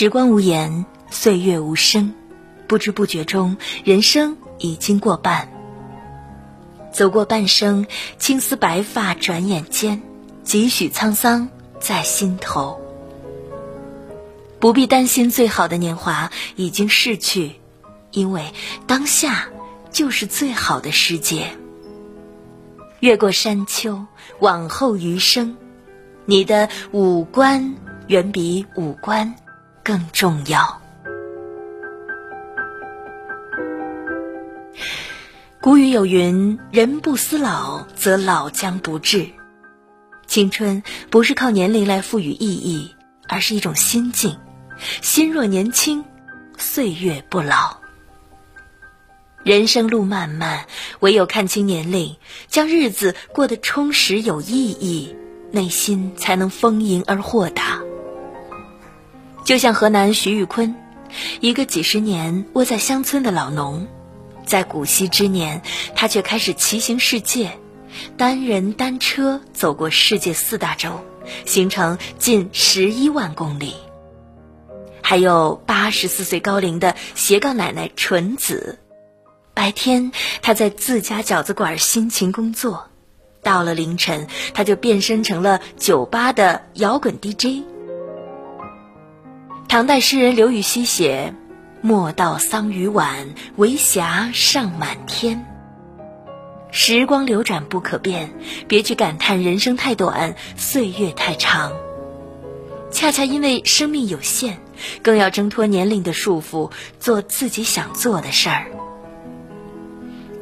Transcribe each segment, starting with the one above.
时光无言，岁月无声，不知不觉中，人生已经过半。走过半生，青丝白发转眼间，几许沧桑在心头。不必担心，最好的年华已经逝去，因为当下就是最好的时节。越过山丘，往后余生，你的五官远比五官更重要。古语有云：“人不思老，则老将不至。”青春不是靠年龄来赋予意义，而是一种心境。心若年轻，岁月不老。人生路漫漫，唯有看清年龄，将日子过得充实有意义，内心才能丰盈而豁达。就像河南徐玉坤，一个几十年窝在乡村的老农，在古稀之年，他却开始骑行世界，单人单车走过世界四大洲，行程近十一万公里。还有八十四岁高龄的斜杠奶奶纯子，白天她在自家饺子馆辛勤工作，到了凌晨，她就变身成了酒吧的摇滚 DJ。唐代诗人刘禹锡写：“莫道桑榆晚，为霞尚满天。”时光流转不可变，别去感叹人生太短，岁月太长。恰恰因为生命有限。更要挣脱年龄的束缚，做自己想做的事儿。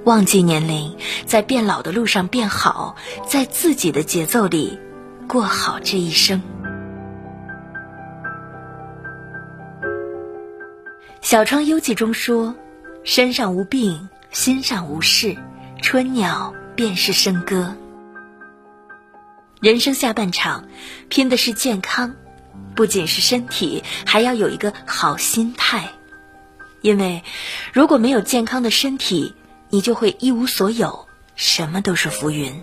忘记年龄，在变老的路上变好，在自己的节奏里过好这一生。《小窗幽记》中说：“身上无病，心上无事，春鸟便是笙歌。”人生下半场，拼的是健康。不仅是身体，还要有一个好心态，因为如果没有健康的身体，你就会一无所有，什么都是浮云。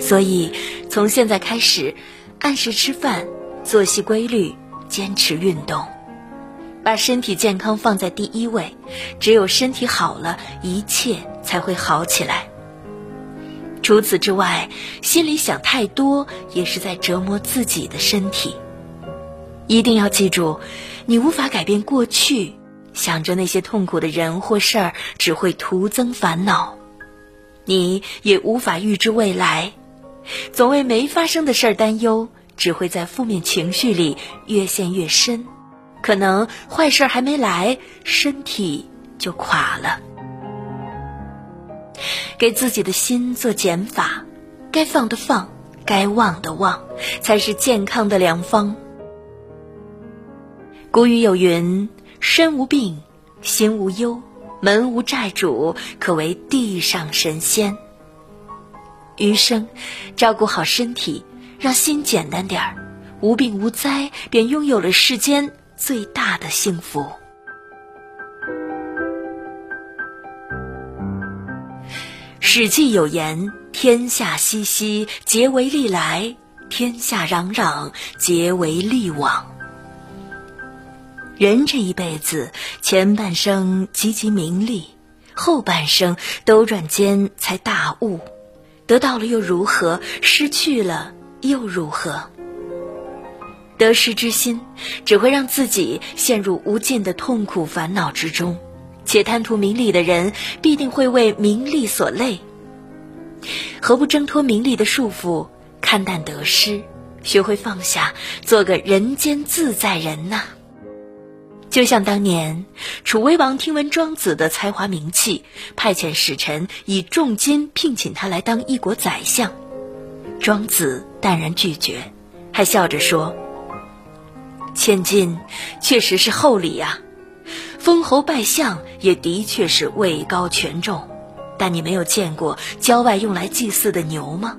所以，从现在开始，按时吃饭，作息规律，坚持运动，把身体健康放在第一位。只有身体好了，一切才会好起来。除此之外，心里想太多，也是在折磨自己的身体。一定要记住，你无法改变过去，想着那些痛苦的人或事儿，只会徒增烦恼；你也无法预知未来，总为没发生的事儿担忧，只会在负面情绪里越陷越深，可能坏事还没来，身体就垮了。给自己的心做减法，该放的放，该忘的忘，才是健康的良方。古语有云：“身无病，心无忧，门无债主，可为地上神仙。”余生，照顾好身体，让心简单点儿，无病无灾，便拥有了世间最大的幸福。《史记》有言：“天下熙熙，皆为利来；天下攘攘，皆为利往。”人这一辈子，前半生汲汲名利，后半生兜转间才大悟。得到了又如何？失去了又如何？得失之心，只会让自己陷入无尽的痛苦烦恼之中。且贪图名利的人，必定会为名利所累。何不挣脱名利的束缚，看淡得失，学会放下，做个人间自在人呢？就像当年楚威王听闻庄子的才华名气，派遣使臣以重金聘请他来当一国宰相，庄子淡然拒绝，还笑着说：“千金确实是厚礼呀，封侯拜相也的确是位高权重，但你没有见过郊外用来祭祀的牛吗？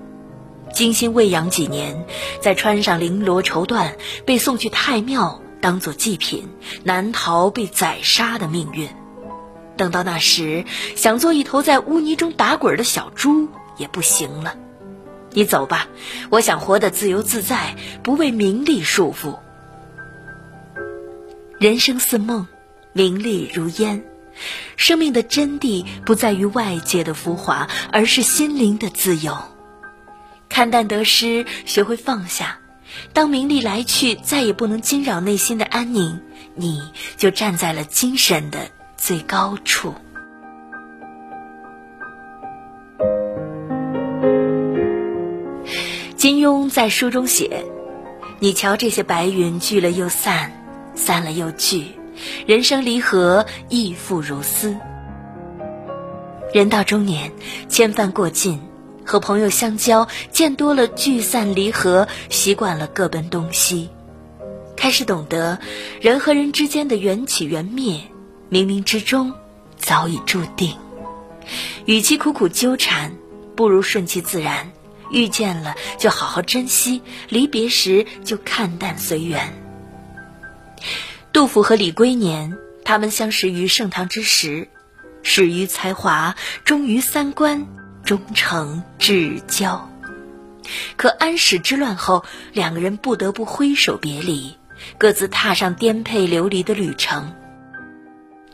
精心喂养几年，再穿上绫罗绸缎，被送去太庙。”当做祭品，难逃被宰杀的命运。等到那时，想做一头在污泥中打滚的小猪也不行了。你走吧，我想活得自由自在，不为名利束缚。人生似梦，名利如烟。生命的真谛不在于外界的浮华，而是心灵的自由。看淡得失，学会放下。当名利来去，再也不能惊扰内心的安宁，你就站在了精神的最高处。金庸在书中写：“你瞧这些白云聚了又散，散了又聚，人生离合亦复如斯。人到中年，千帆过尽。”和朋友相交，见多了聚散离合，习惯了各奔东西，开始懂得人和人之间的缘起缘灭，冥冥之中早已注定。与其苦苦纠缠，不如顺其自然。遇见了就好好珍惜，离别时就看淡随缘。杜甫和李龟年，他们相识于盛唐之时，始于才华，终于三观。终成至交，可安史之乱后，两个人不得不挥手别离，各自踏上颠沛流离的旅程。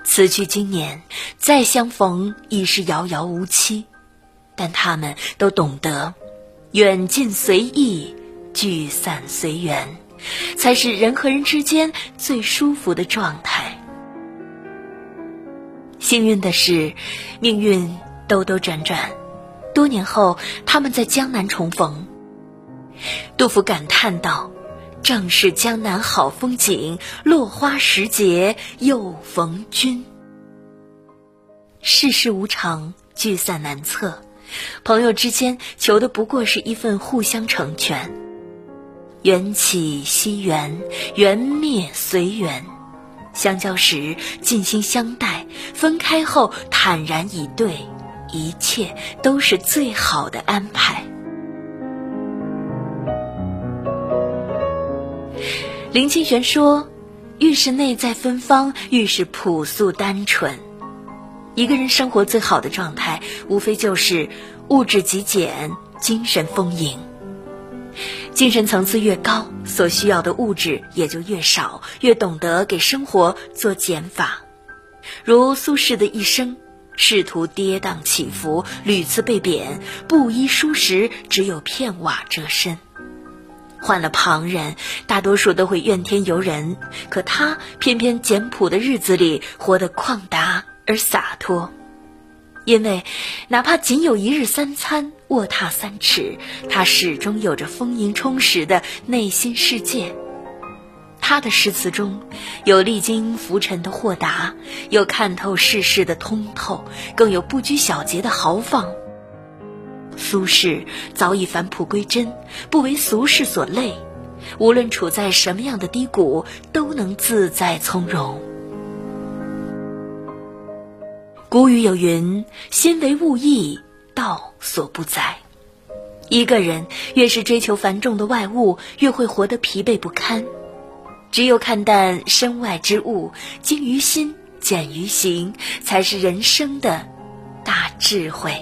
此去经年，再相逢已是遥遥无期。但他们都懂得，远近随意，聚散随缘，才是人和人之间最舒服的状态。幸运的是，命运兜兜转转。多年后，他们在江南重逢。杜甫感叹道：“正是江南好风景，落花时节又逢君。”世事无常，聚散难测，朋友之间求的不过是一份互相成全。缘起惜缘，缘灭随缘。相交时尽心相待，分开后坦然以对。一切都是最好的安排。林清玄说：“越是内在芬芳，越是朴素单纯。一个人生活最好的状态，无非就是物质极简，精神丰盈。精神层次越高，所需要的物质也就越少，越懂得给生活做减法。如苏轼的一生。”仕途跌宕起伏，屡次被贬，布衣疏食，只有片瓦遮身。换了旁人，大多数都会怨天尤人，可他偏偏简朴的日子里活得旷达而洒脱，因为哪怕仅有一日三餐，卧榻三尺，他始终有着丰盈充实的内心世界。他的诗词中有历经浮沉的豁达，有看透世事的通透，更有不拘小节的豪放。苏轼早已返璞归真，不为俗世所累，无论处在什么样的低谷，都能自在从容。古语有云：“心为物役，道所不载。”一个人越是追求繁重的外物，越会活得疲惫不堪。只有看淡身外之物，精于心，简于行，才是人生的大智慧。